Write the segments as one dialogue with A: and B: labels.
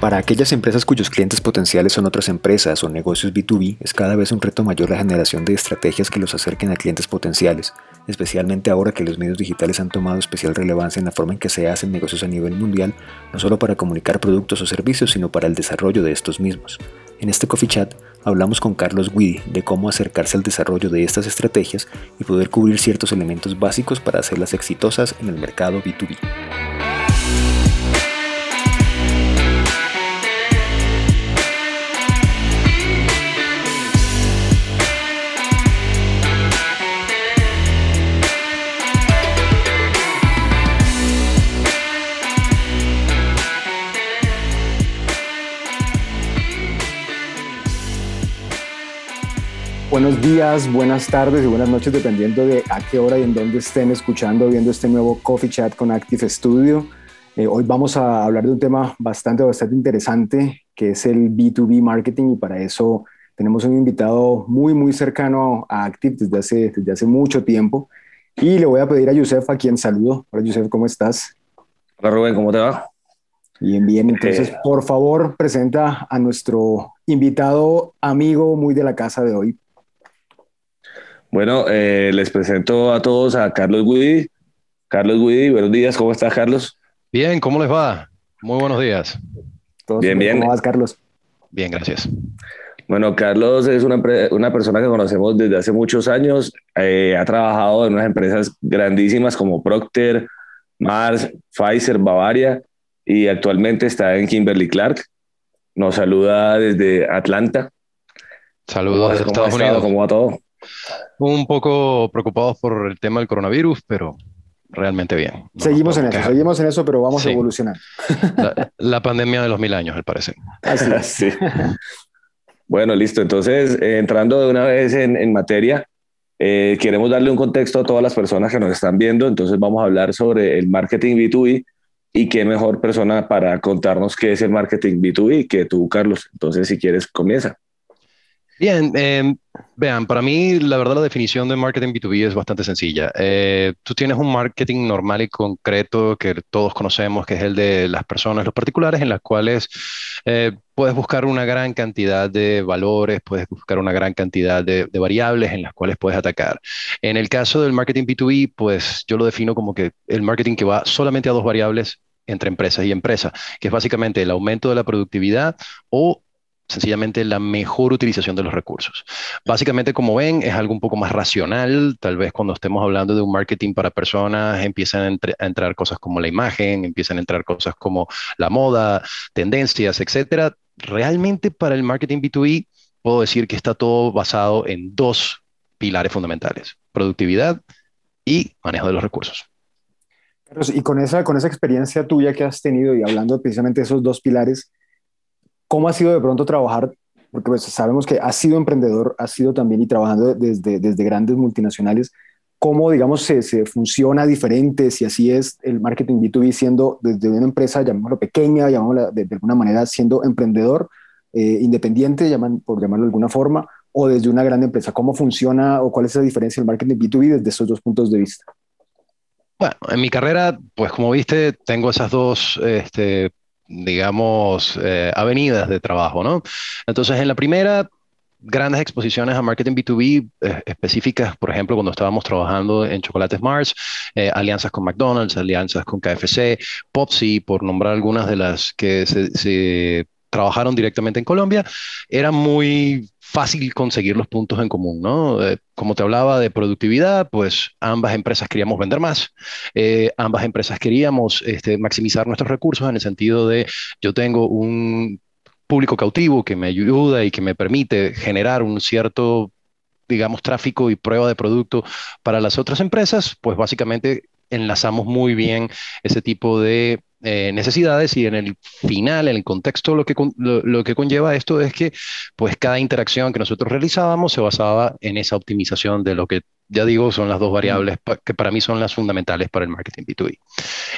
A: Para aquellas empresas cuyos clientes potenciales son otras empresas o negocios B2B, es cada vez un reto mayor la generación de estrategias que los acerquen a clientes potenciales, especialmente ahora que los medios digitales han tomado especial relevancia en la forma en que se hacen negocios a nivel mundial, no solo para comunicar productos o servicios, sino para el desarrollo de estos mismos. En este Coffee Chat hablamos con Carlos Guidi de cómo acercarse al desarrollo de estas estrategias y poder cubrir ciertos elementos básicos para hacerlas exitosas en el mercado B2B. Buenos días, buenas tardes y buenas noches, dependiendo de a qué hora y en dónde estén escuchando, viendo este nuevo Coffee Chat con Active Studio. Eh, hoy vamos a hablar de un tema bastante, bastante interesante, que es el B2B marketing, y para eso tenemos un invitado muy, muy cercano a Active desde hace, desde hace mucho tiempo. Y le voy a pedir a Yusef, a quien saludo. Hola, Yusef, ¿cómo estás?
B: Hola, Rubén, ¿cómo te va?
A: Bien, bien. Entonces, por favor, presenta a nuestro invitado, amigo muy de la casa de hoy.
B: Bueno, eh, les presento a todos a Carlos Guidi. Carlos Guidi, buenos días, ¿cómo estás, Carlos?
C: Bien, ¿cómo les va? Muy buenos días.
A: bien, bien. ¿Cómo vas, Carlos?
C: Bien, gracias.
B: Bueno, Carlos es una, una persona que conocemos desde hace muchos años. Eh, ha trabajado en unas empresas grandísimas como Procter, Mars, Pfizer, Bavaria y actualmente está en Kimberly Clark. Nos saluda desde Atlanta.
C: Saludos desde Estados Unidos.
B: ¿Cómo va todo?
C: Un poco preocupados por el tema del coronavirus, pero realmente bien.
A: seguimos en eso, seguimos en eso, pero vamos a evolucionar.
C: La, pandemia de los mil años, al parecer.
B: Así sí. Bueno, listo. Entonces, eh, entrando de una vez en, materia, eh, queremos darle un contexto a todas las personas que nos están viendo. Entonces, vamos a hablar sobre el marketing B2B y qué mejor persona para contarnos qué es el marketing B2B que tú, Carlos. Entonces, si quieres, comienza.
C: Bien, em, vean, para mí la verdad la definición de marketing B2B es bastante sencilla. Eh, tú tienes un marketing normal y concreto que todos conocemos, que es el de las personas, los particulares, en las cuales eh, puedes buscar una gran cantidad de valores, puedes buscar una gran cantidad de, de, variables en las cuales puedes atacar. En el caso del marketing B2B, pues yo lo defino como que el marketing que va solamente a dos variables entre empresas y empresas, que es básicamente el aumento de la productividad o sencillamente la mejor utilización de los recursos. Básicamente, como ven, es algo un poco más racional. Tal vez cuando estemos hablando de un marketing para personas, empiezan a, entrar cosas como la imagen, empiezan a entrar cosas como la moda, tendencias, etcétera. Realmente para el marketing B2B, puedo decir que está todo basado en dos pilares fundamentales, productividad y manejo de los recursos.
A: Y con esa, con esa experiencia tuya que has tenido y hablando precisamente de esos dos pilares, ¿Cómo ha sido de pronto trabajar? Porque pues, sabemos que has sido emprendedor, has sido también y trabajando desde, desde grandes multinacionales. ¿Cómo, digamos, se, se funciona diferente, si así es el marketing B2B, siendo desde una empresa, llamémoslo pequeña, llamémoslo de, alguna manera, siendo emprendedor, eh, independiente, llaman, por llamarlo de alguna forma, o desde una gran empresa? ¿Cómo funciona o cuál es la diferencia del marketing B2B desde esos dos puntos de vista?
C: Bueno, en mi carrera, pues como viste, tengo esas dos este, digamos, eh, avenidas de trabajo, ¿no? Entonces, en la primera, grandes exposiciones a marketing B2B eh, específicas, por ejemplo, cuando estábamos trabajando en Chocolates Mars, eh, alianzas con McDonald's, alianzas con KFC, Popsi, por nombrar algunas de las que se trabajaron directamente en Colombia, era muy fácil conseguir los puntos en común, ¿no? Eh, como te hablaba de productividad, pues ambas empresas queríamos vender más, eh, ambas empresas queríamos este, maximizar nuestros recursos en el sentido de yo tengo un público cautivo que me ayuda y que me permite generar un cierto digamos, tráfico y prueba de producto para las otras empresas, pues básicamente enlazamos muy bien ese tipo de eh, necesidades y en el final, en el contexto, lo que, lo, que conlleva esto es que pues cada interacción que nosotros realizábamos se basaba en esa optimización de lo que ya digo son las dos variables que para mí son las fundamentales para el marketing B2B.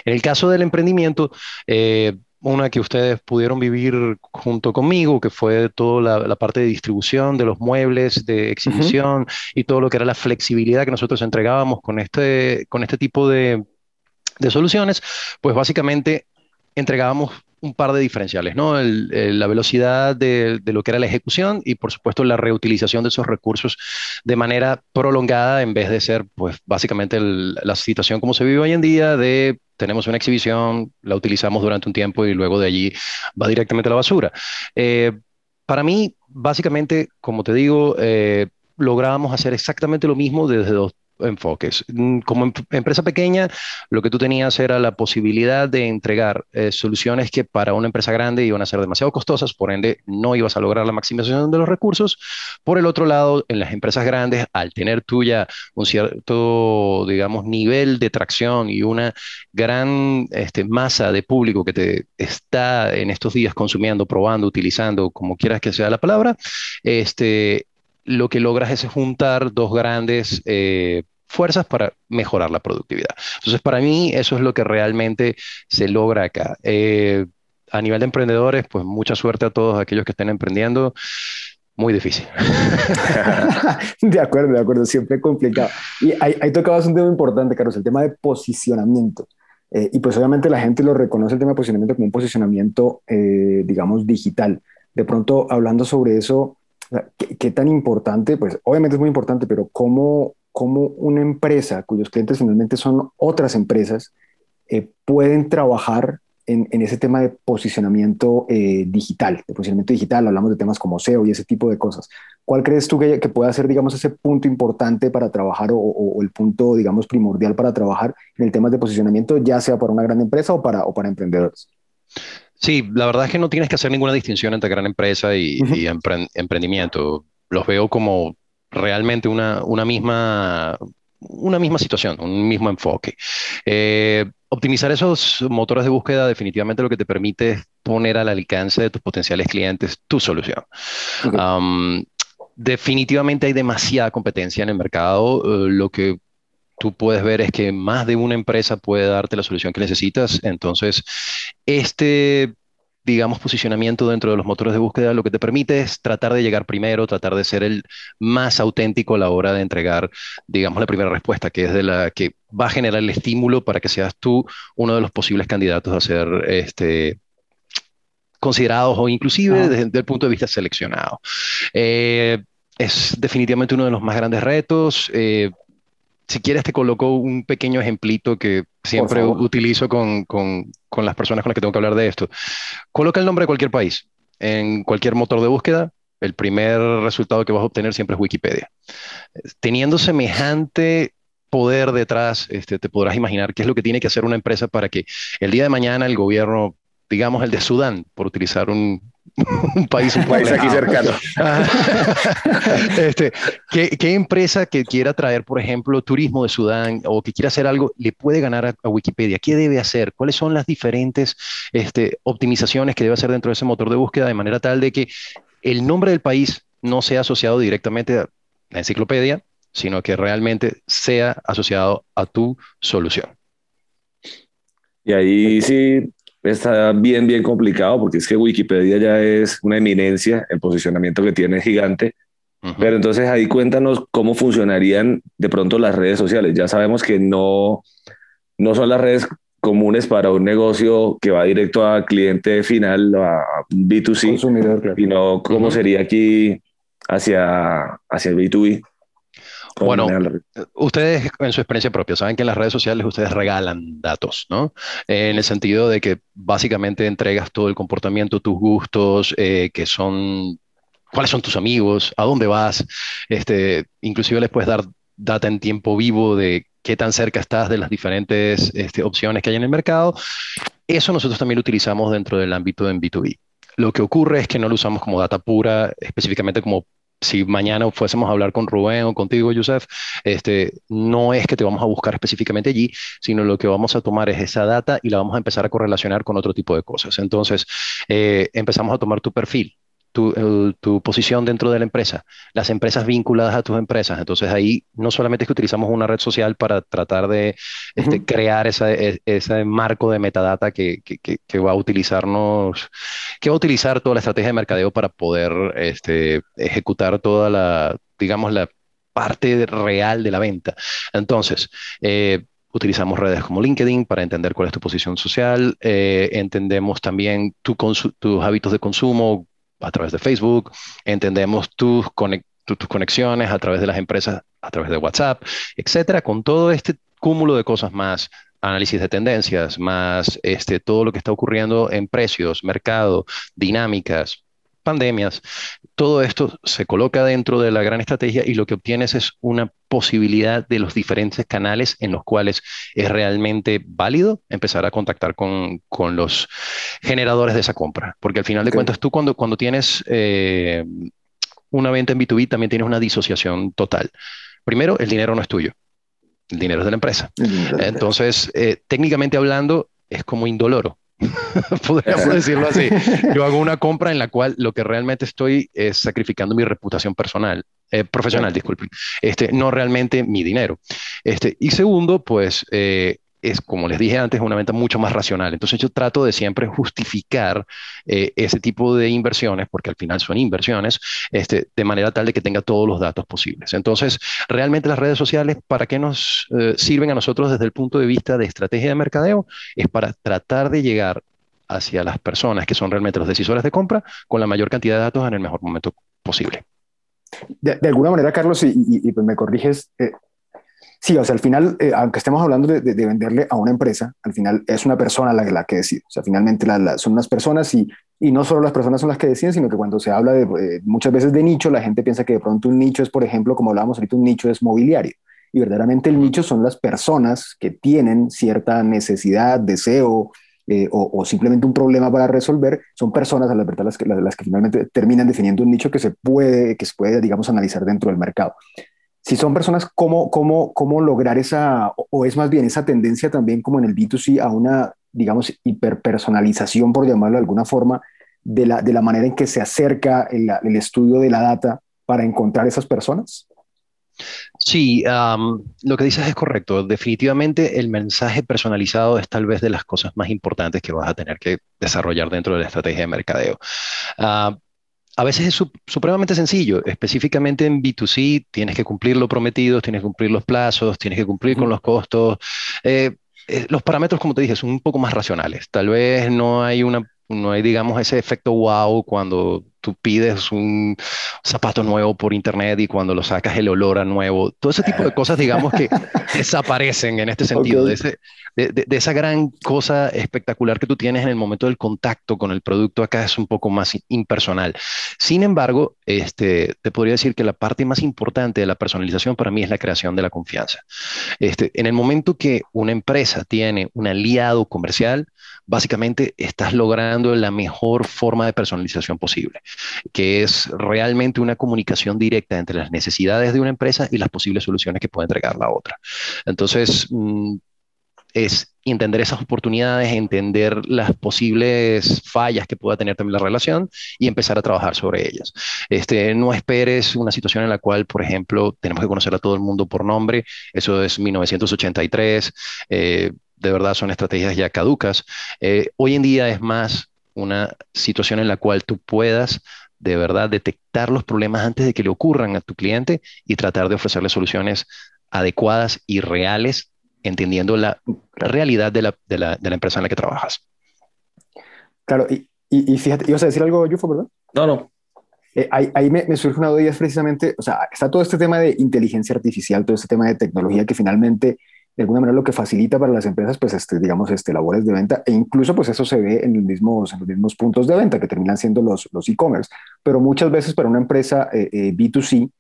C: En el caso del emprendimiento, eh, una que ustedes pudieron vivir junto conmigo, que fue toda la, parte de distribución de los muebles, de exhibición y todo lo que era la flexibilidad que nosotros entregábamos con este, con este tipo de, de soluciones, pues básicamente entregábamos un par de diferenciales, ¿no? la velocidad de, lo que era la ejecución y, por supuesto, la reutilización de esos recursos de manera prolongada en vez de ser, pues, básicamente la situación como se vive hoy en día de tenemos una exhibición, la utilizamos durante un tiempo y luego de allí va directamente a la basura. Eh, para mí, básicamente, como te digo, eh, lográbamos hacer exactamente lo mismo desde dos enfoques. Mm, como em, empresa pequeña, lo que tú tenías era la posibilidad de entregar eh, soluciones que para una empresa grande iban a ser demasiado costosas, por ende no ibas a lograr la maximización de los recursos. Por el otro lado, en las empresas grandes, al tener tuya un cierto, digamos, nivel de tracción y una gran este, masa de público que te está en estos días consumiendo, probando, utilizando, como quieras que sea la palabra, este, lo que logras es juntar dos grandes eh, fuerzas para mejorar la productividad. Entonces, para mí, eso es lo que realmente se logra acá. Eh, a nivel de emprendedores, pues mucha suerte a todos aquellos que estén emprendiendo. Muy difícil.
A: de acuerdo, de acuerdo, siempre complicado. Y ahí, ahí tocabas un tema importante, Carlos, el tema de posicionamiento. Eh, y pues obviamente la gente lo reconoce el tema de posicionamiento como un posicionamiento, digamos, digital. De pronto, hablando sobre eso, ¿Qué, tan importante? Pues obviamente es muy importante, pero ¿cómo, cómo una empresa cuyos clientes finalmente son otras empresas eh, pueden trabajar en, en, ese tema de posicionamiento eh, digital, de posicionamiento digital? Hablamos de temas como SEO y ese tipo de cosas. ¿Cuál crees tú que, que pueda ser, digamos, ese punto importante para trabajar o, o, el punto, digamos, primordial para trabajar en el tema de posicionamiento, ya sea para una gran empresa o para, o para emprendedores?
C: La verdad es que no tienes que hacer ninguna distinción entre gran empresa y, emprendimiento. Los veo como realmente una, una, misma, una misma situación, un mismo enfoque. Eh, optimizar esos motores de búsqueda definitivamente lo que te permite es poner al alcance de tus potenciales clientes tu solución. definitivamente hay demasiada competencia en el mercado, eh, lo que tú puedes ver es que más de una empresa puede darte la solución que necesitas. Entonces, este, digamos, posicionamiento dentro de los motores de búsqueda lo que te permite es tratar de llegar primero, tratar de ser el más auténtico a la hora de entregar, digamos, la primera respuesta, que es de la que va a generar el estímulo para que seas tú uno de los posibles candidatos a ser este, considerados o inclusive desde, el punto de vista seleccionado. Eh, es definitivamente uno de los más grandes retos. Eh, si quieres te coloco un pequeño ejemplito que siempre utilizo con, con, con, las personas con las que tengo que hablar de esto. Coloca el nombre de cualquier país en cualquier motor de búsqueda. El primer resultado que vas a obtener siempre es Wikipedia. Teniendo semejante poder detrás, este, te podrás imaginar qué es lo que tiene que hacer una empresa para que el día de mañana el gobierno, digamos el de Sudán, por utilizar un, un país un
B: país aquí cercano.
C: este, ¿qué, empresa que quiera traer, por ejemplo, turismo de Sudán o que quiera hacer algo le puede ganar a, Wikipedia? ¿Qué debe hacer? ¿Cuáles son las diferentes este, optimizaciones que debe hacer dentro de ese motor de búsqueda de manera tal de que el nombre del país no sea asociado directamente a la enciclopedia, sino que realmente sea asociado a tu solución?
B: Y ahí sí está bien, bien complicado porque es que Wikipedia ya es una eminencia, el posicionamiento que tiene gigante. Pero entonces ahí cuéntanos cómo funcionarían de pronto las redes sociales. Ya sabemos que no, no son las redes comunes para un negocio que va directo a cliente final, a B2C, Consumidor, sino cómo sería aquí hacia, hacia el B2B.
C: Bueno, ustedes en su experiencia propia saben que en las redes sociales ustedes regalan datos, ¿no? en el sentido de que básicamente entregas todo el comportamiento, tus gustos, eh, que son cuáles son tus amigos, a dónde vas, este, inclusive les puedes dar data en tiempo vivo de qué tan cerca estás de las diferentes este, opciones que hay en el mercado. Eso nosotros también lo utilizamos dentro del ámbito de B2B. Lo que ocurre es que no lo usamos como data pura, específicamente como si mañana fuésemos a hablar con Rubén o contigo, Yusef, este, no es que te vamos a buscar específicamente allí, sino lo que vamos a tomar es esa data y la vamos a empezar a correlacionar con otro tipo de cosas. Entonces, eh, empezamos a tomar tu perfil, tu, posición dentro de la empresa, las empresas vinculadas a tus empresas. Entonces ahí no solamente es que utilizamos una red social para tratar de este, crear e, ese marco de metadata que, que, va a utilizarnos, que va a utilizar toda la estrategia de mercadeo para poder este, ejecutar toda la, digamos, la parte real de la venta. Entonces, eh, utilizamos redes como LinkedIn para entender cuál es tu posición social, eh, entendemos también tus hábitos de consumo a través de Facebook, entendemos tus, tus conexiones a través de las empresas, a través de WhatsApp, etcétera, con todo este cúmulo de cosas más análisis de tendencias, más este, todo lo que está ocurriendo en precios, mercado, dinámicas, pandemias, todo esto se coloca dentro de la gran estrategia y lo que obtienes es una posibilidad de los diferentes canales en los cuales es realmente válido empezar a contactar con, los generadores de esa compra. Porque al final de cuentas, tú cuando, cuando tienes eh, una venta en B2B también tienes una disociación total. Primero, el dinero no es tuyo, el dinero es de la empresa. Entonces, eh, técnicamente hablando, es como indoloro. Podríamos decirlo así. Yo hago una compra en la cual lo que realmente estoy es sacrificando mi reputación personal, eh, profesional, disculpen, este, no realmente mi dinero. Este, y segundo, pues eh, es, como les dije antes, una venta mucho más racional. Entonces yo trato de siempre justificar eh, ese tipo de inversiones, porque al final son inversiones, este, de manera tal de que tenga todos los datos posibles. Entonces, realmente las redes sociales, ¿para qué nos eh, sirven a nosotros desde el punto de vista de estrategia de mercadeo? Es para tratar de llegar hacia las personas que son realmente los decisores de compra con la mayor cantidad de datos en el mejor momento posible.
A: De, alguna manera, Carlos, y, pues me corriges, eh, Sí, o sea, al final, eh, aunque estemos hablando de, venderle a una empresa, al final es una persona la, la que decide. O sea, finalmente son unas personas y, y, no solo las personas son las que deciden, sino que cuando se habla de, eh, muchas veces de nicho, la gente piensa que de pronto un nicho es, por ejemplo, como hablábamos ahorita, un nicho es mobiliario. Y verdaderamente el nicho son las personas que tienen cierta necesidad, deseo eh, o, simplemente un problema para resolver. Son personas, a la verdad, las que, las, las que finalmente terminan definiendo un nicho que se puede, que se puede, digamos, analizar dentro del mercado si son personas, ¿cómo, cómo, cómo lograr esa, o es más bien esa tendencia también como en el B2C a una, digamos, hiperpersonalización, por llamarlo de alguna forma, de la, de la manera en que se acerca el, el estudio de la data para encontrar esas personas?
C: Sí, lo que dices es correcto. Definitivamente el mensaje personalizado es tal vez de las cosas más importantes que vas a tener que desarrollar dentro de la estrategia de mercadeo. Ah, a veces es supremamente sencillo. Específicamente en B2C tienes que cumplir lo prometido, tienes que cumplir los plazos, tienes que cumplir con los costos. Eh, eh, los parámetros, como te dije, son un poco más racionales. Tal vez no hay una, no hay, digamos, ese efecto wow cuando tú pides un zapato nuevo por internet y cuando lo sacas el olor a nuevo, todo ese tipo de cosas, digamos, que desaparecen en este sentido, de, esa gran cosa espectacular que tú tienes en el momento del contacto con el producto, acá es un poco más impersonal. Sin embargo, este, te podría decir que la parte más importante de la personalización para mí es la creación de la confianza. Este, en el momento que una empresa tiene un aliado comercial, básicamente estás logrando la mejor forma de personalización posible, que es realmente una comunicación directa entre las necesidades de una empresa y las posibles soluciones que puede entregar la otra. Entonces, mm, es entender esas oportunidades, entender las posibles fallas que pueda tener también la relación y empezar a trabajar sobre ellas. Este, no esperes una situación en la cual, por ejemplo, tenemos que conocer a todo el mundo por nombre, eso es 1983, eh, de verdad son estrategias ya caducas. Eh, hoy en día es más una situación en la cual tú puedas de verdad detectar los problemas antes de que le ocurran a tu cliente y tratar de ofrecerle soluciones adecuadas y reales, entendiendo la realidad de la, de la, de la empresa en la que trabajas.
A: Claro, y, y, fíjate, ibas a decir algo, Yufo, ¿verdad?
B: No, no.
A: Eh, ahí, ahí me, me, surge una duda, es precisamente, o sea, está todo este tema de inteligencia artificial, todo este tema de tecnología que finalmente de alguna manera lo que facilita para las empresas, pues, este, digamos, este, labores de venta, e incluso, pues, eso se ve en, los mismos, en los mismos puntos de venta que terminan siendo los, los e-commerce. Pero muchas veces para una empresa eh, eh, B2C,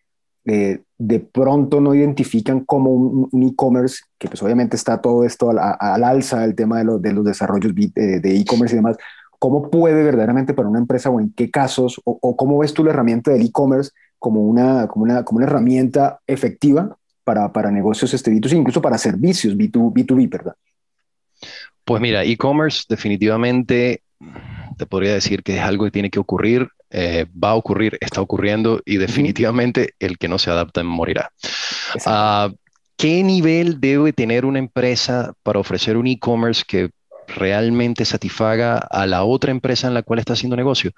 A: eh, de pronto no identifican como un, e-commerce, que pues obviamente está todo esto al, al alza, el tema de, los de los desarrollos de e-commerce y demás, ¿cómo puede verdaderamente para una empresa o en qué casos, o, cómo ves tú la herramienta del e-commerce como una, como, una, como una herramienta efectiva para, para negocios este B2C, incluso para servicios B2, B2B, ¿verdad?
C: Pues mira, e-commerce definitivamente te podría decir que es algo que tiene que ocurrir, eh, va a ocurrir, está ocurriendo y definitivamente el que no se adapta morirá. Uh, ¿Qué nivel debe tener una empresa para ofrecer un e-commerce que realmente satisfaga a la otra empresa en la cual está haciendo negocio?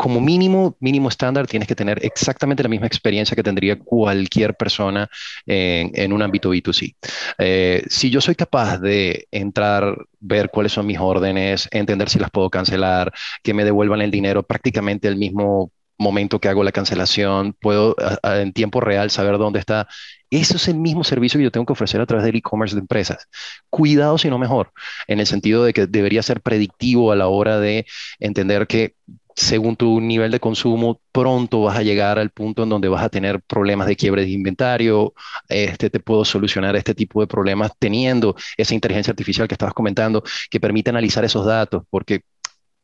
C: Como mínimo, mínimo estándar, tienes que tener exactamente la misma experiencia que tendría cualquier persona en, un ámbito B2C. Eh, si yo soy capaz de entrar, ver cuáles son mis órdenes, entender si las puedo cancelar, que me devuelvan el dinero prácticamente el mismo momento que hago la cancelación, puedo en tiempo real saber dónde está. Eso es el mismo servicio que yo tengo que ofrecer a través del e-commerce de empresas. Cuidado si no mejor, en el sentido de que debería ser predictivo a la hora de entender que según tu nivel de consumo, pronto vas a llegar al punto en donde vas a tener problemas de quiebre de inventario. Este, te puedo solucionar este tipo de problemas teniendo esa inteligencia artificial que estabas comentando, que permite analizar esos datos, porque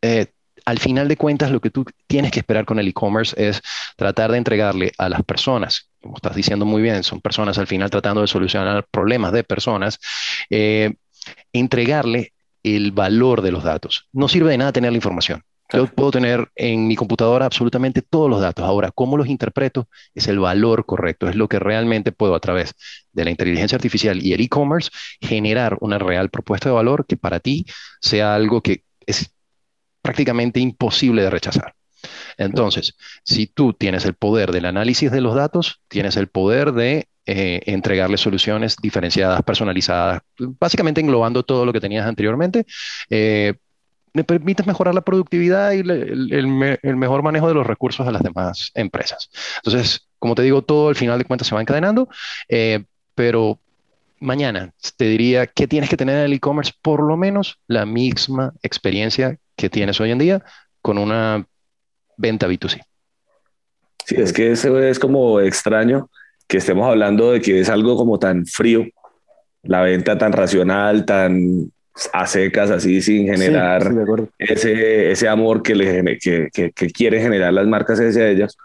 C: eh, al final de cuentas lo que tú tienes que esperar con el e-commerce es tratar de entregarle a las personas, como estás diciendo muy bien, son personas al final tratando de solucionar problemas de personas, eh, entregarle el valor de los datos. No sirve de nada tener la información. Yo puedo tener en mi computadora absolutamente todos los datos. Ahora, ¿cómo los interpreto? Es el valor correcto, es lo que realmente puedo a través de la inteligencia artificial y el e-commerce generar una real propuesta de valor que para ti sea algo que es prácticamente imposible de rechazar. Entonces, si tú tienes el poder del análisis de los datos, tienes el poder de eh, entregarle soluciones diferenciadas, personalizadas, básicamente englobando todo lo que tenías anteriormente, eh, me permites mejorar la productividad y el, mejor manejo de los recursos de las demás empresas. Entonces, como te digo, todo al final de cuentas se va encadenando, eh, pero mañana te diría que tienes que tener en el e-commerce por lo menos la misma experiencia que tienes hoy en día con una venta B2C.
B: Sí, es que eso es como extraño que estemos hablando de que es algo como tan frío, la venta tan racional, tan a secas, así sin generar ese, ese amor que, le, que, que, que quiere generar las marcas hacia ellas.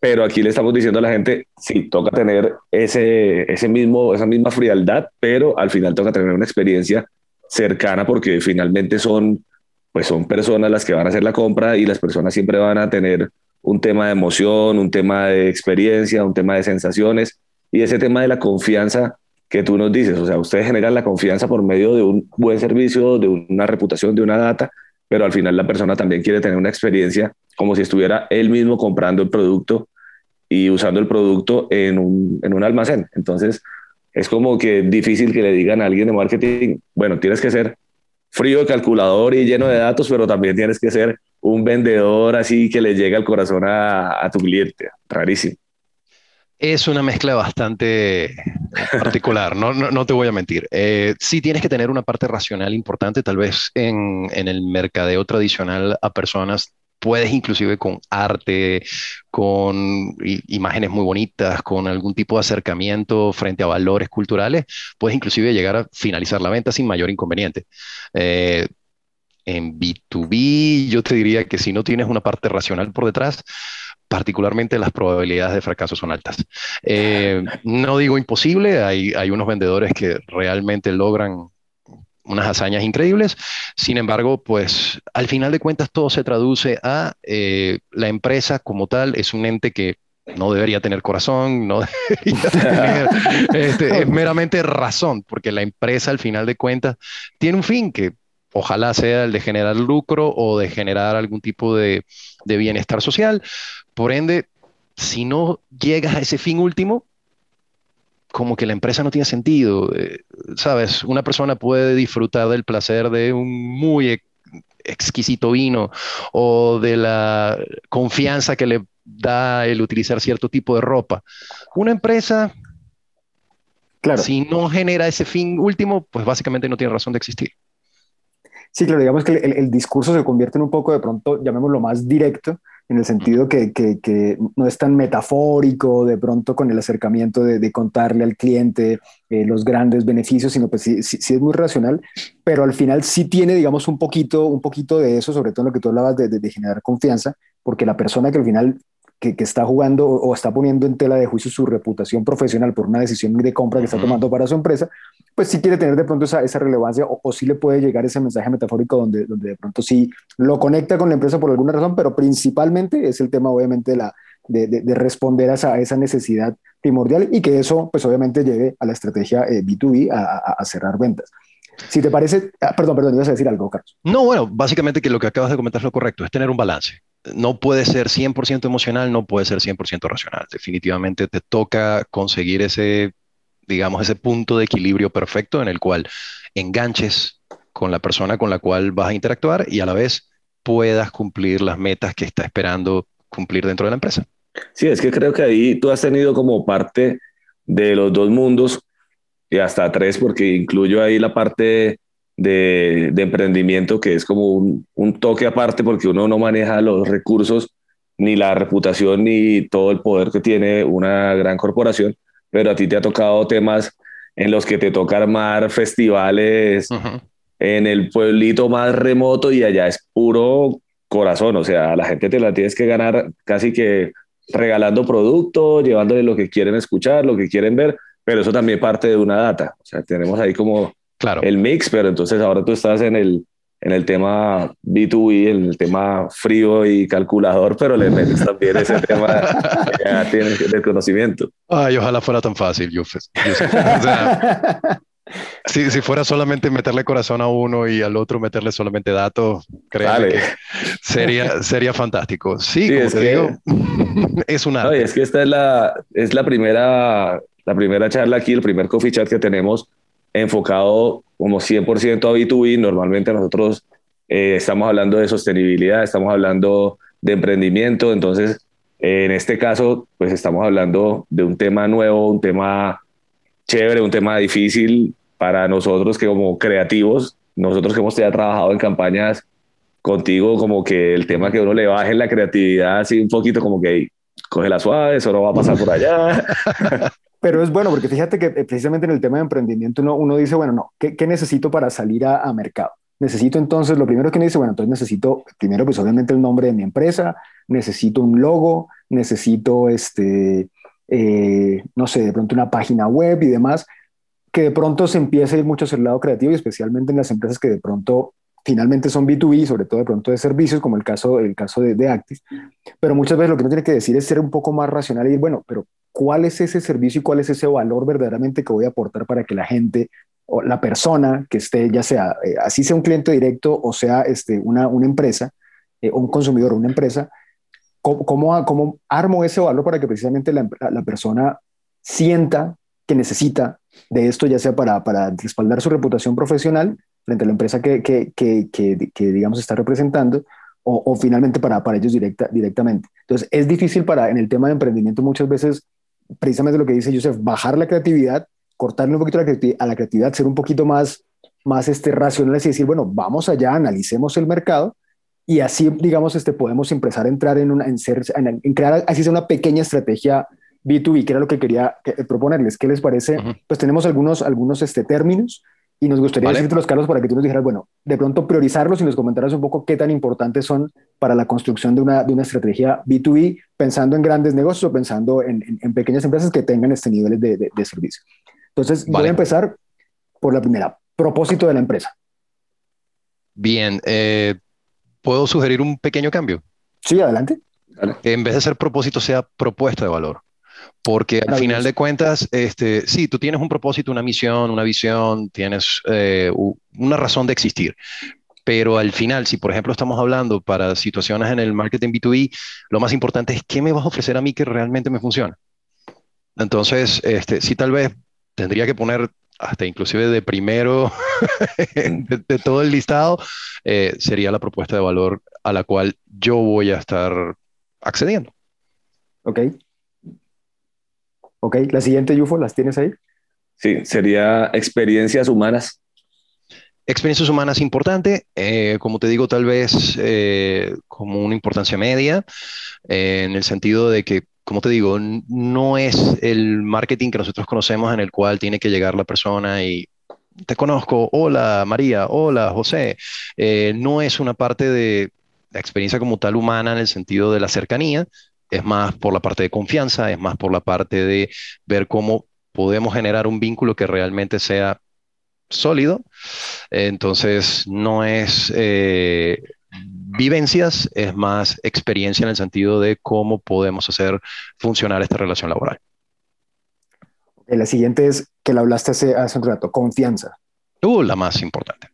B: Pero aquí le estamos diciendo a la gente, sí, toca tener ese, ese mismo, esa misma frialdad, pero al final toca tener una experiencia cercana porque finalmente son, pues son personas las que van a hacer la compra y las personas siempre van a tener un tema de emoción, un tema de experiencia, un tema de sensaciones y ese tema de la confianza que tú nos dices, o sea, ustedes generan la confianza por medio de un buen servicio, de una reputación, de una data, pero al final la persona también quiere tener una experiencia como si estuviera él mismo comprando el producto y usando el producto en un, en un almacén. Entonces, es como que difícil que le digan a alguien de marketing, bueno, tienes que ser frío, calculador y lleno de datos, pero también tienes que ser un vendedor así que le llegue al corazón a, tu cliente. Rarísimo.
C: Es una mezcla bastante particular, no, no, te voy a mentir. Eh, sí tienes que tener una parte racional importante, tal vez en, en, el mercadeo tradicional a personas puedes inclusive con arte, con imágenes muy bonitas, con algún tipo de acercamiento frente a valores culturales, puedes inclusive llegar a finalizar la venta sin mayor inconveniente. Eh, en B2B, yo te diría que si no tienes una parte racional por detrás, particularmente las probabilidades de fracaso son altas. Eh, no digo imposible, hay, hay unos vendedores que realmente logran unas hazañas increíbles. Sin embargo, pues al final de cuentas todo se traduce a eh, la empresa como tal es un ente que no debería tener corazón, no debería tener, este, es meramente razón, porque la empresa al final de cuentas tiene un fin que ojalá sea el de generar lucro o de generar algún tipo de, de bienestar social. Por ende, si no llegas a ese fin último, como que la empresa no tiene sentido. Eh, Sabes, una persona puede disfrutar del placer de un muy exquisito vino o de la confianza que le da el utilizar cierto tipo de ropa. Una empresa, claro. si no genera ese fin último, pues básicamente no tiene razón de existir.
A: Sí, claro, digamos que el, el discurso se convierte en un poco de pronto, llamémoslo más directo, en el sentido que, que, no es tan metafórico de pronto con el acercamiento de, de contarle al cliente eh, los grandes beneficios, sino pues sí, sí, es muy racional, pero al final sí tiene, digamos, un poquito, un poquito de eso, sobre todo en lo que tú hablabas de, de generar confianza, porque la persona que al final que, está jugando o está poniendo en tela de juicio su reputación profesional por una decisión de compra que está tomando para su empresa, pues sí quiere tener de pronto esa, esa relevancia o, o, sí le puede llegar ese mensaje metafórico donde, donde de pronto sí lo conecta con la empresa por alguna razón, pero principalmente es el tema obviamente de, la, de, de, responder a esa, esa, necesidad primordial y que eso pues obviamente lleve a la estrategia B2B eh, a, a cerrar ventas. Si te parece, ah, perdón, perdón, ibas a decir algo, Carlos.
C: No, bueno, básicamente que lo que acabas de comentar es lo correcto, es tener un balance. No puede ser 100% emocional, no puede ser 100% racional. Definitivamente te toca conseguir ese, digamos, ese punto de equilibrio perfecto en el cual enganches con la persona con la cual vas a interactuar y a la vez puedas cumplir las metas que está esperando cumplir dentro de la empresa.
B: Sí, es que creo que ahí tú has tenido como parte de los dos mundos y hasta tres, porque incluyo ahí la parte de, emprendimiento que es como un, un, toque aparte porque uno no maneja los recursos ni la reputación ni todo el poder que tiene una gran corporación, pero a ti te ha tocado temas en los que te toca armar festivales en el pueblito más remoto y allá es puro corazón, o sea, a la gente te la tienes que ganar casi que regalando productos, llevándole lo que quieren escuchar, lo que quieren ver, pero eso también parte de una data, o sea, tenemos ahí como claro. el mix, pero entonces ahora tú estás en el, en el tema B2B, en el tema frío y calculador, pero le metes también ese tema ya tienes del conocimiento.
C: Ay, ojalá fuera tan fácil, yo, si, si, fuera solamente meterle corazón a uno y al otro meterle solamente datos, créeme que sería, sería fantástico. Sí, como te digo, es una.
B: es que esta es la, es la primera, la primera charla aquí, el primer coffee chat que tenemos enfocado como 100% a B2B. Normalmente nosotros eh, estamos hablando de sostenibilidad, estamos hablando de emprendimiento, entonces en este caso, pues estamos hablando de un tema nuevo, un tema chévere, un tema difícil para nosotros que como creativos, nosotros que hemos ya trabajado en campañas contigo, como que el tema que uno le baje en la creatividad, así un poquito como que coge la suave, eso no va a pasar por allá.
A: Pero es bueno, porque fíjate que eh, precisamente en el tema de emprendimiento uno, uno dice, bueno, no, ¿qué, necesito para salir a, mercado? Necesito entonces, lo primero que uno dice, bueno, entonces necesito, primero pues obviamente el nombre de mi empresa, necesito un logo, necesito este, eh, no sé, de pronto una página web y demás, que de pronto se empiece a ir mucho el lado creativo y especialmente en las empresas que de pronto finalmente son B2B, sobre todo de pronto de servicios, como el caso, el caso de, de Actis. Pero muchas veces lo que uno tiene que decir es ser un poco más racional y decir, bueno, pero ¿cuál es ese servicio y cuál es ese valor verdaderamente que voy a aportar para que la gente o la persona que esté, ya sea, eh, así sea un cliente directo o sea este, una, una empresa, eh, un consumidor una empresa, ¿cómo, cómo, armo ese valor para que precisamente la, la, persona sienta que necesita de esto, ya sea para, para respaldar su reputación profesional frente a la empresa que, que, que, que digamos, está representando, o, o, finalmente para, para ellos directa, directamente. Entonces, es difícil para, en el tema de emprendimiento muchas veces, precisamente lo que dice Joseph, bajar la creatividad, cortarle un poquito a la creatividad, ser un poquito más, más este, racionales y decir, bueno, vamos allá, analicemos el mercado y así, digamos, este, podemos empezar a entrar en, una, en, ser, en, crear así sea una pequeña estrategia B2B, que era lo que quería proponerles. ¿Qué les parece? Pues tenemos algunos, algunos este, términos y nos gustaría decirte los Carlos para que tú nos dijeras, bueno, de pronto priorizarlos y nos comentaras un poco qué tan importantes son para la construcción de una, de una estrategia B2B, pensando en grandes negocios o pensando en, en, pequeñas empresas que tengan este nivel de, de, servicio. Entonces, voy a empezar por la primera, propósito de la empresa.
C: Bien, eh, ¿Puedo sugerir un pequeño cambio?
A: Sí, adelante.
C: En vez de ser propósito, sea propuesta de valor. Porque al final de cuentas, este, sí, tú tienes un propósito, una misión, una visión, tienes eh, una razón de existir. Pero al final, si por ejemplo estamos hablando para situaciones en el marketing B2B, lo más importante es qué me vas a ofrecer a mí que realmente me funcione. Entonces, este, sí, tal vez tendría que poner hasta inclusive de primero de, todo el listado, eh, sería la propuesta de valor a la cual yo voy a estar accediendo.
A: Ok. Ok, la siguiente, Yufo, ¿las tienes ahí?
B: Sí, sería experiencias humanas.
C: Experiencias humanas importante, eh, como te digo, tal vez eh, como una importancia media, en el sentido de que como te digo, no es el marketing que nosotros conocemos en el cual tiene que llegar la persona y te conozco, hola María, hola José. Eh, no es una parte de la experiencia como tal humana en el sentido de la cercanía, es más por la parte de confianza, es más por la parte de ver cómo podemos generar un vínculo que realmente sea sólido. Entonces, no es eh, vivencias, es más experiencia en el sentido de cómo podemos hacer funcionar esta relación laboral.
A: La siguiente es que la hablaste hace, hace un rato, confianza.
C: Uh, la más importante.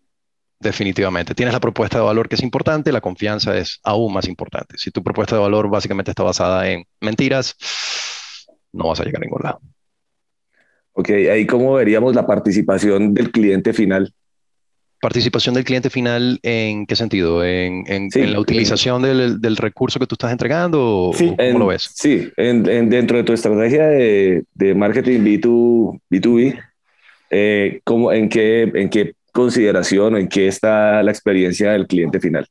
C: Definitivamente. Tienes la propuesta de valor que es importante, la confianza es aún más importante. Si tu propuesta de valor básicamente está basada en mentiras, no vas a llegar a ningún lado.
B: Ok, ahí cómo veríamos la participación del cliente final.
C: ¿Participación del cliente final en qué sentido? ¿En, la utilización del, recurso que tú estás entregando?
B: Sí, ¿Cómo lo ves? Sí, dentro de tu estrategia de, marketing B2, B2B, eh, en, qué, ¿en qué consideración en qué está la experiencia del cliente final?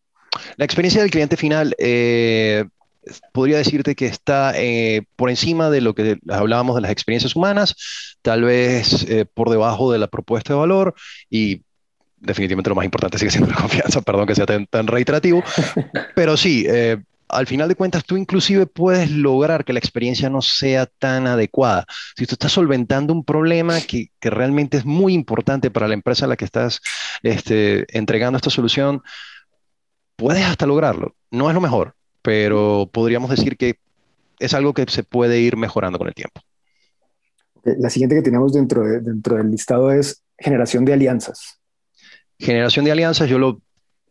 C: La experiencia del cliente final, eh, podría decirte que está eh, por encima de lo que hablábamos de las experiencias humanas, tal vez por debajo de la propuesta de valor y definitivamente lo más importante sigue siendo la confianza, perdón que sea tan, reiterativo, pero sí, eh, al final de cuentas tú inclusive puedes lograr que la experiencia no sea tan adecuada. Si tú estás solventando un problema que, que realmente es muy importante para la empresa a la que estás este, entregando esta solución, puedes hasta lograrlo. No es lo mejor, pero podríamos decir que es algo que se puede ir mejorando con el tiempo.
A: La siguiente que tenemos dentro, dentro del listado es generación de alianzas.
C: Generación de alianzas, yo lo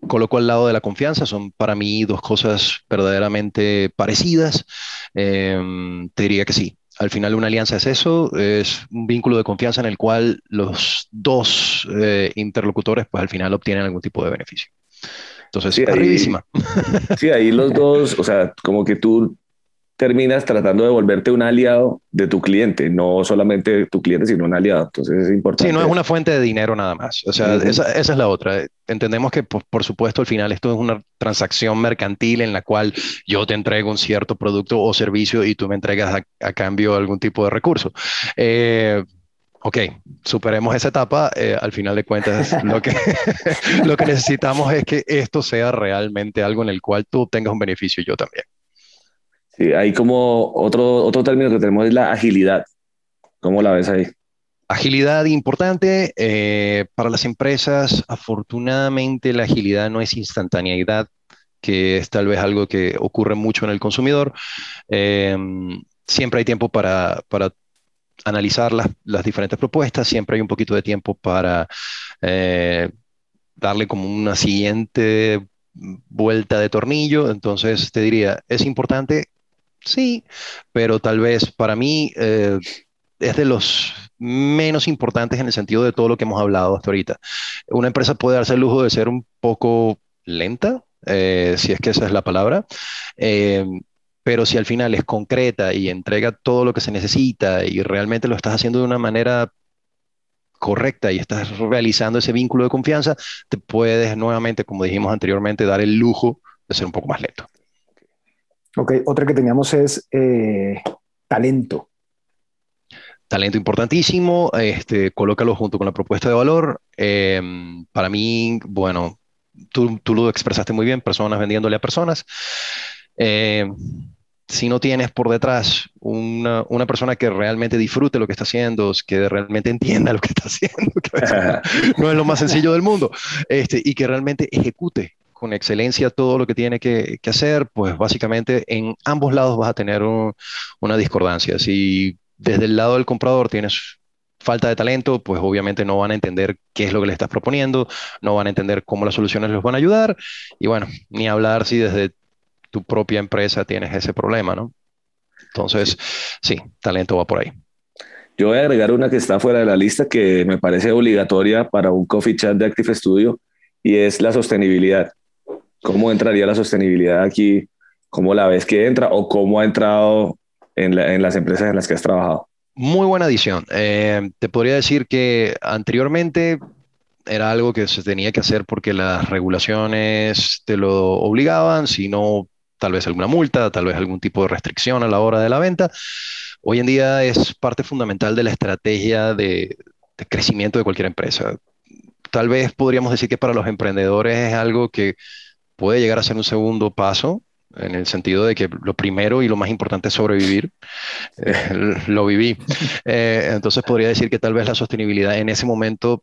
C: coloco al lado de la confianza, son para mí dos cosas verdaderamente parecidas. Em, te diría que sí. Al final una alianza es eso, es un vínculo de confianza en el cual los dos eh, interlocutores pues al final obtienen algún tipo de beneficio. Entonces, sí, ahí,
B: Sí, ahí los dos, o sea, como que tú terminas tratando de volverte un aliado de tu cliente, no solamente tu cliente, sino un aliado. Entonces es importante.
C: Sí, no es una fuente de dinero nada más. O sea, esa, es la otra. Entendemos que, por, por, supuesto, al final esto es una transacción mercantil en la cual yo te entrego un cierto producto o servicio y tú me entregas a, cambio algún tipo de recurso. Eh, ok, superemos esa etapa. Eh, al final de cuentas, lo que, lo que necesitamos es que esto sea realmente algo en el cual tú tengas un beneficio y yo también.
B: Sí, hay como otro, otro término que tenemos es la agilidad. ¿Cómo la ves ahí?
C: Agilidad importante eh, para las empresas. Afortunadamente la agilidad no es instantaneidad, que es tal vez algo que ocurre mucho en el consumidor. Em, siempre hay tiempo para, para analizar las, las, diferentes propuestas, siempre hay un poquito de tiempo para eh, darle como una siguiente vuelta de tornillo. Entonces te diría, es importante Sí, pero tal vez para mí eh, es de los menos importantes en el sentido de todo lo que hemos hablado hasta ahorita. Una empresa puede darse el lujo de ser un poco lenta, eh, si es que esa es la palabra, eh, pero si al final es concreta y entrega todo lo que se necesita y realmente lo estás haciendo de una manera correcta y estás realizando ese vínculo de confianza, te puedes nuevamente, como dijimos anteriormente, dar el lujo de ser un poco más lento.
A: Ok, otra que teníamos es eh, talento.
C: Talento importantísimo, este, colócalo junto con la propuesta de valor. Em, para mí, bueno, tú, tú, lo expresaste muy bien, personas vendiéndole a personas. Em, si no tienes por detrás una, una, persona que realmente disfrute lo que está haciendo, que realmente entienda lo que está haciendo, que no es lo más sencillo del mundo, este, y que realmente ejecute con excelencia todo lo que tiene que, hacer, pues básicamente en ambos lados vas a tener una discordancia. Si desde el lado del comprador tienes falta de talento, pues obviamente no van a entender qué es lo que le estás proponiendo, no van a entender cómo las soluciones les van a ayudar y bueno, ni hablar si desde tu propia empresa tienes ese problema, ¿no? Entonces, sí, talento va por ahí.
B: Yo voy a agregar una que está fuera de la lista que me parece obligatoria para un coffee chat de Active Studio y es la sostenibilidad. ¿Cómo entraría la sostenibilidad aquí? ¿Cómo la ves que entra o cómo ha entrado en, las empresas en las que has trabajado?
C: Muy buena adición. Eh, te podría decir que anteriormente era algo que se tenía que hacer porque las regulaciones te lo obligaban, si no, tal vez alguna multa, tal vez algún tipo de restricción a la hora de la venta. Hoy en día es parte fundamental de la estrategia de, de crecimiento de cualquier empresa. Tal vez podríamos decir que para los emprendedores es algo que puede llegar a ser un segundo paso, en el sentido de que lo primero y lo más importante es sobrevivir. Eh, lo viví. Eh, entonces podría decir que tal vez la sostenibilidad en ese momento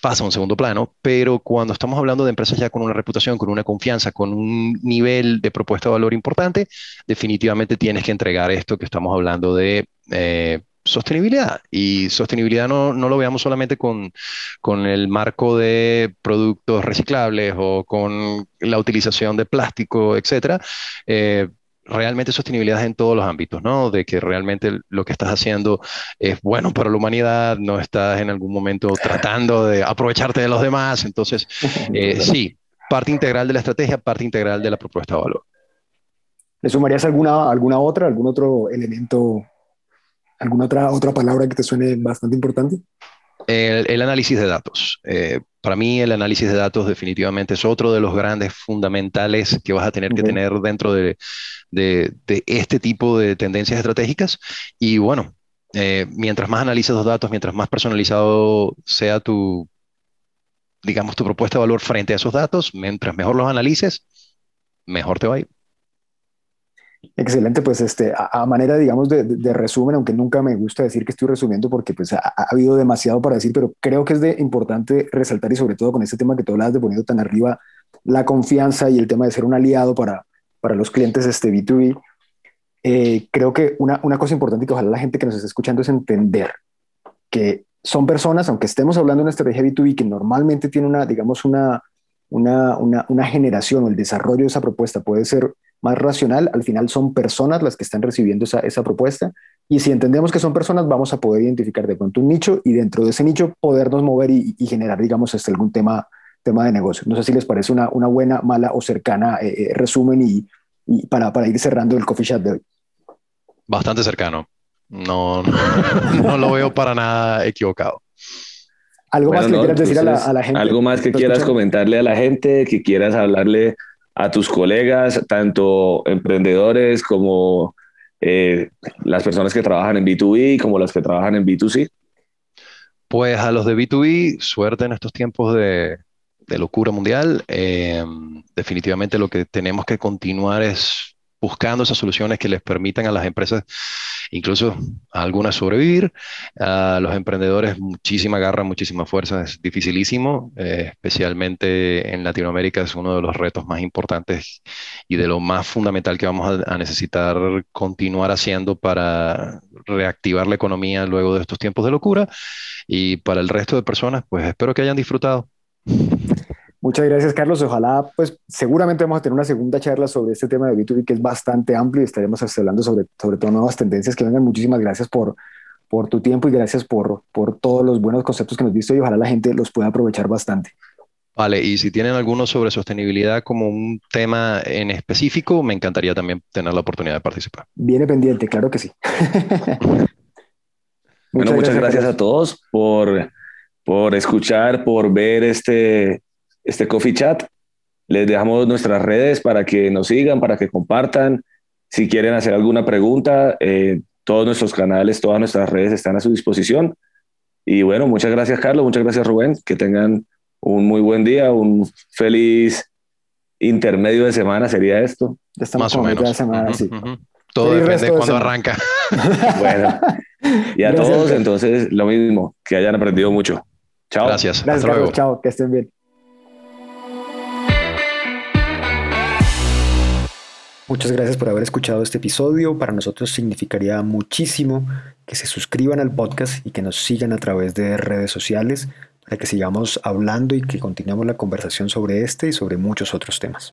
C: pasa a un segundo plano, pero cuando estamos hablando de empresas ya con una reputación, con una confianza, con un nivel de propuesta de valor importante, definitivamente tienes que entregar esto que estamos hablando de eh, sostenibilidad. Y sostenibilidad no, no lo veamos solamente con, con, el marco de productos reciclables o con la utilización de plástico, etcétera. Eh, realmente sostenibilidad en todos los ámbitos, ¿no? De que realmente lo que estás haciendo es bueno para la humanidad, no estás en algún momento tratando de aprovecharte de los demás. Entonces, eh, sí, parte integral de la estrategia, parte integral de la propuesta de valor.
A: ¿Le sumarías alguna, alguna otra, algún otro elemento, alguna otra, otra palabra que te suene bastante importante?
C: El, análisis de datos. Eh, para mí el análisis de datos definitivamente es otro de los grandes fundamentales que vas a tener que tener dentro de, de, este tipo de tendencias estratégicas. Y bueno, eh, mientras más analices los datos, mientras más personalizado sea tu, digamos, tu propuesta de valor frente a esos datos, mientras mejor los analices, mejor te va a ir.
A: Excelente, pues este, a, manera, digamos, de, resumen, aunque nunca me gusta decir que estoy resumiendo porque pues ha, habido demasiado para decir, pero creo que es de importante resaltar y sobre todo con este tema que tú hablabas de poniendo tan arriba la confianza y el tema de ser un aliado para, para los clientes este B2B, eh, creo que una, una cosa importante que ojalá la gente que nos esté escuchando es entender que son personas, aunque estemos hablando de una estrategia B2B que normalmente tiene una, digamos, una, una, una, una generación o el desarrollo de esa propuesta puede ser más racional, al final son personas las que están recibiendo esa, esa propuesta y si entendemos que son personas vamos a poder identificar de pronto un nicho y dentro de ese nicho podernos mover y, generar, digamos, hasta algún tema, tema de negocio. No sé si les parece una, una buena, mala o cercana eh, eh, resumen y, y, para, para ir cerrando el coffee chat de hoy.
C: Bastante cercano. No, no, lo veo para nada equivocado.
A: ¿Algo más que quieras decir a la, a la, gente?
B: ¿Algo más que quieras comentarle a la gente, que quieras hablarle a tus colegas, tanto emprendedores como eh, las personas que trabajan en B2B como las que trabajan en B2C?
C: Pues a los de B2B, suerte en estos tiempos de, locura mundial. Eh, definitivamente lo que tenemos que continuar es buscando esas soluciones que les permitan a las empresas, incluso a algunas sobrevivir, a los emprendedores muchísima garra, muchísima fuerza, es dificilísimo, eh, especialmente en Latinoamérica es uno de los retos más importantes y de lo más fundamental que vamos a, a necesitar continuar haciendo para reactivar la economía luego de estos tiempos de locura y para el resto de personas, pues espero que hayan disfrutado.
A: Muchas gracias, Carlos. Ojalá, pues seguramente vamos a tener una segunda charla sobre este tema de B2B que es bastante amplio y estaremos hablando sobre, sobre todo nuevas tendencias que vengan. Muchísimas gracias por, por tu tiempo y gracias por, por todos los buenos conceptos que nos diste y ojalá la gente los pueda aprovechar bastante.
C: Vale, y si tienen alguno sobre sostenibilidad como un tema en específico, me encantaría también tener la oportunidad de participar.
A: Viene pendiente, claro que sí.
B: bueno, muchas gracias, a todos por, por escuchar, por ver este, este coffee chat. Les dejamos nuestras redes para que nos sigan, para que compartan. Si quieren hacer alguna pregunta, eh, todos nuestros canales, todas nuestras redes están a su disposición. Y bueno, muchas gracias Carlos, muchas gracias Rubén. Que tengan un muy buen día, un feliz intermedio de semana sería esto.
C: Más o menos. Semana, Todo depende de cuándo arranca.
B: bueno, y a todos entonces lo mismo, que hayan aprendido mucho. Chao.
C: Gracias.
A: Gracias, Hasta luego. Chao, que estén bien. Muchas gracias por haber escuchado este episodio. Para nosotros significaría muchísimo que se suscriban al podcast y que nos sigan a través de redes sociales para que sigamos hablando y que continuemos la conversación sobre este y sobre muchos otros temas.